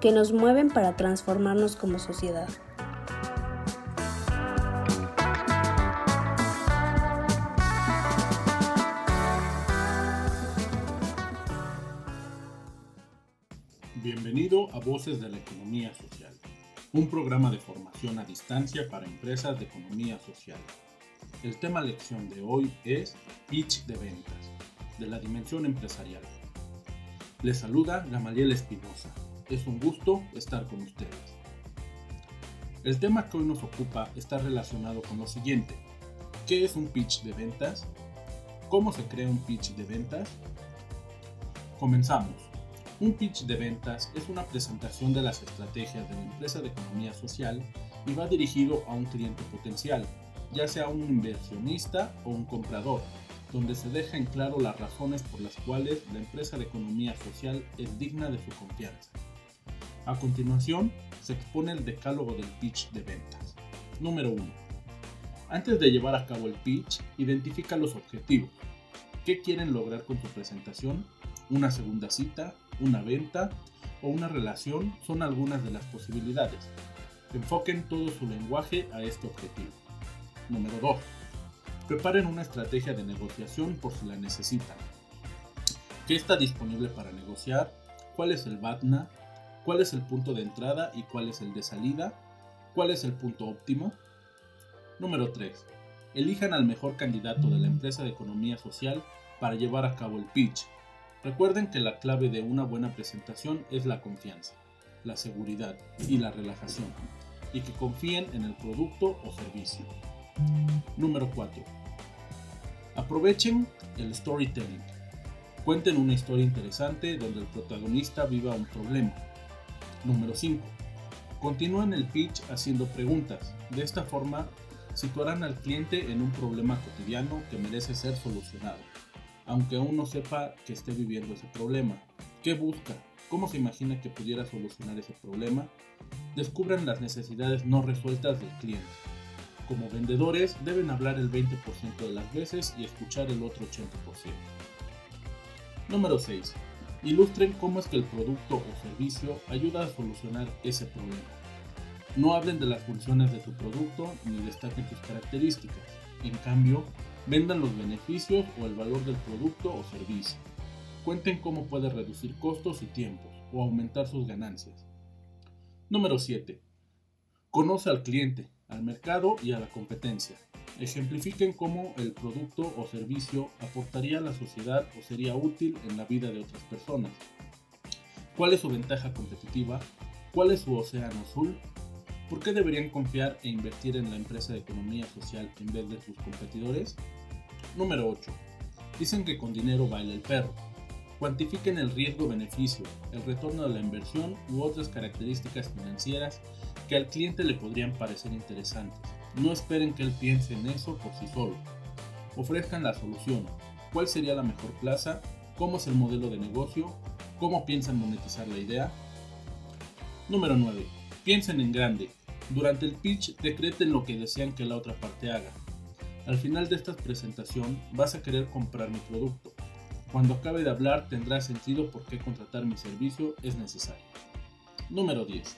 que nos mueven para transformarnos como sociedad. Bienvenido a Voces de la Economía Social, un programa de formación a distancia para empresas de economía social. El tema lección de hoy es Pitch de ventas, de la dimensión empresarial. Les saluda Gamaliel Espinosa, es un gusto estar con ustedes. El tema que hoy nos ocupa está relacionado con lo siguiente. ¿Qué es un pitch de ventas? ¿Cómo se crea un pitch de ventas? Comenzamos. Un pitch de ventas es una presentación de las estrategias de la empresa de economía social y va dirigido a un cliente potencial, ya sea un inversionista o un comprador, donde se deja en claro las razones por las cuales la empresa de economía social es digna de su confianza. A continuación, se expone el decálogo del pitch de ventas. Número 1. Antes de llevar a cabo el pitch, identifica los objetivos. ¿Qué quieren lograr con su presentación? ¿Una segunda cita? ¿Una venta? ¿O una relación? Son algunas de las posibilidades. Enfoquen todo su lenguaje a este objetivo. Número 2. Preparen una estrategia de negociación por si la necesitan. ¿Qué está disponible para negociar? ¿Cuál es el BATNA? Cuál es el punto de entrada y cuál es el de salida, cuál es el punto óptimo. Número 3. Elijan al mejor candidato de la empresa de economía social para llevar a cabo el pitch. Recuerden que la clave de una buena presentación es la confianza, la seguridad y la relajación, y que confíen en el producto o servicio. Número 4. Aprovechen el storytelling. Cuenten una historia interesante donde el protagonista viva un problema Número 5. Continúen el pitch haciendo preguntas. De esta forma, situarán al cliente en un problema cotidiano que merece ser solucionado, aunque aún no sepa que esté viviendo ese problema. ¿Qué busca? ¿Cómo se imagina que pudiera solucionar ese problema? Descubran las necesidades no resueltas del cliente. Como vendedores deben hablar el 20% de las veces y escuchar el otro 80%. Número 6. Ilustren cómo es que el producto o servicio ayuda a solucionar ese problema. No hablen de las funciones de tu producto ni destaquen sus características. En cambio, vendan los beneficios o el valor del producto o servicio. Cuenten cómo puede reducir costos y tiempos o aumentar sus ganancias. Número 7. Conoce al cliente, al mercado y a la competencia. Ejemplifiquen cómo el producto o servicio aportaría a la sociedad o sería útil en la vida de otras personas. ¿Cuál es su ventaja competitiva? ¿Cuál es su océano azul? ¿Por qué deberían confiar e invertir en la empresa de economía social en vez de sus competidores? Número 8. Dicen que con dinero baila el perro. Cuantifiquen el riesgo-beneficio, el retorno de la inversión u otras características financieras que al cliente le podrían parecer interesantes. No esperen que él piense en eso por sí solo. Ofrezcan la solución. ¿Cuál sería la mejor plaza? ¿Cómo es el modelo de negocio? ¿Cómo piensan monetizar la idea? Número 9. Piensen en grande. Durante el pitch decreten lo que desean que la otra parte haga. Al final de esta presentación vas a querer comprar mi producto. Cuando acabe de hablar tendrá sentido por qué contratar mi servicio es necesario. Número 10.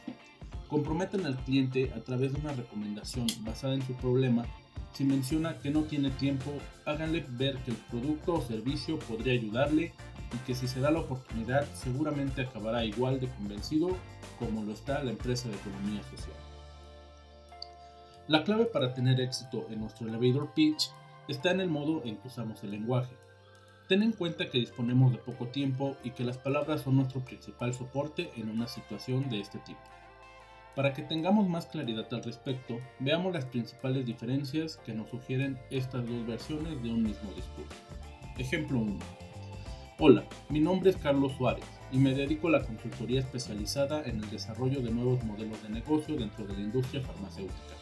Comprometen al cliente a través de una recomendación basada en su problema. Si menciona que no tiene tiempo, háganle ver que el producto o servicio podría ayudarle y que si se da la oportunidad seguramente acabará igual de convencido como lo está la empresa de economía social. La clave para tener éxito en nuestro elevator pitch está en el modo en que usamos el lenguaje. Ten en cuenta que disponemos de poco tiempo y que las palabras son nuestro principal soporte en una situación de este tipo. Para que tengamos más claridad al respecto, veamos las principales diferencias que nos sugieren estas dos versiones de un mismo discurso. Ejemplo 1. Hola, mi nombre es Carlos Suárez y me dedico a la consultoría especializada en el desarrollo de nuevos modelos de negocio dentro de la industria farmacéutica.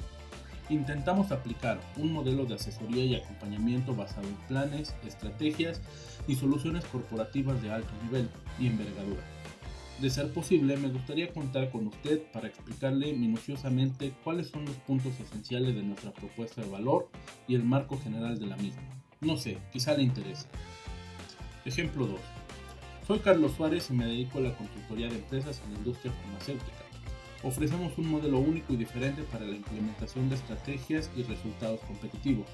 Intentamos aplicar un modelo de asesoría y acompañamiento basado en planes, estrategias y soluciones corporativas de alto nivel y envergadura. De ser posible, me gustaría contar con usted para explicarle minuciosamente cuáles son los puntos esenciales de nuestra propuesta de valor y el marco general de la misma. No sé, quizá le interese. Ejemplo 2. Soy Carlos Suárez y me dedico a la consultoría de empresas en la industria farmacéutica. Ofrecemos un modelo único y diferente para la implementación de estrategias y resultados competitivos.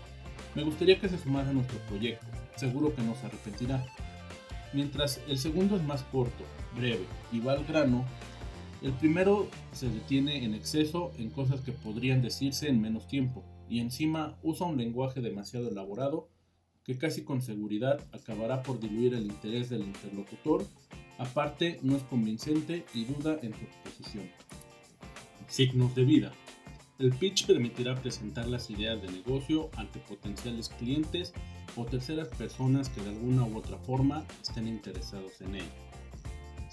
Me gustaría que se sumara a nuestro proyecto, seguro que no se arrepentirá. Mientras el segundo es más corto, breve y va al grano, el primero se detiene en exceso en cosas que podrían decirse en menos tiempo y encima usa un lenguaje demasiado elaborado que casi con seguridad acabará por diluir el interés del interlocutor, aparte no es convincente y duda en su exposición. Signos de vida. El pitch permitirá presentar las ideas de negocio ante potenciales clientes o terceras personas que de alguna u otra forma estén interesados en ello.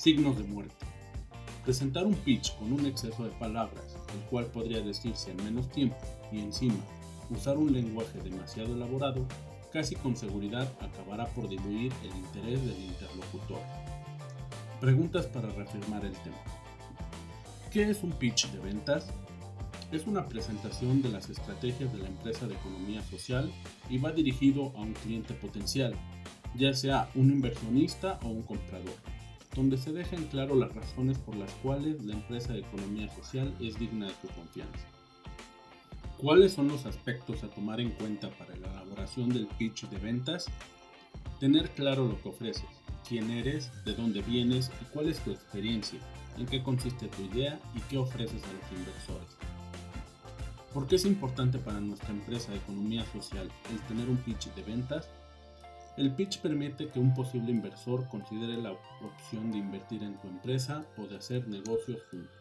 Signos de muerte. Presentar un pitch con un exceso de palabras, el cual podría decirse en menos tiempo, y encima usar un lenguaje demasiado elaborado, casi con seguridad acabará por diluir el interés del interlocutor. Preguntas para reafirmar el tema. ¿Qué es un pitch de ventas? Es una presentación de las estrategias de la empresa de economía social y va dirigido a un cliente potencial, ya sea un inversionista o un comprador, donde se dejan claro las razones por las cuales la empresa de economía social es digna de su confianza. ¿Cuáles son los aspectos a tomar en cuenta para la elaboración del pitch de ventas? Tener claro lo que ofreces, quién eres, de dónde vienes y cuál es tu experiencia, en qué consiste tu idea y qué ofreces a los inversores. ¿Por qué es importante para nuestra empresa de economía social el tener un pitch de ventas? El pitch permite que un posible inversor considere la opción de invertir en tu empresa o de hacer negocios juntos.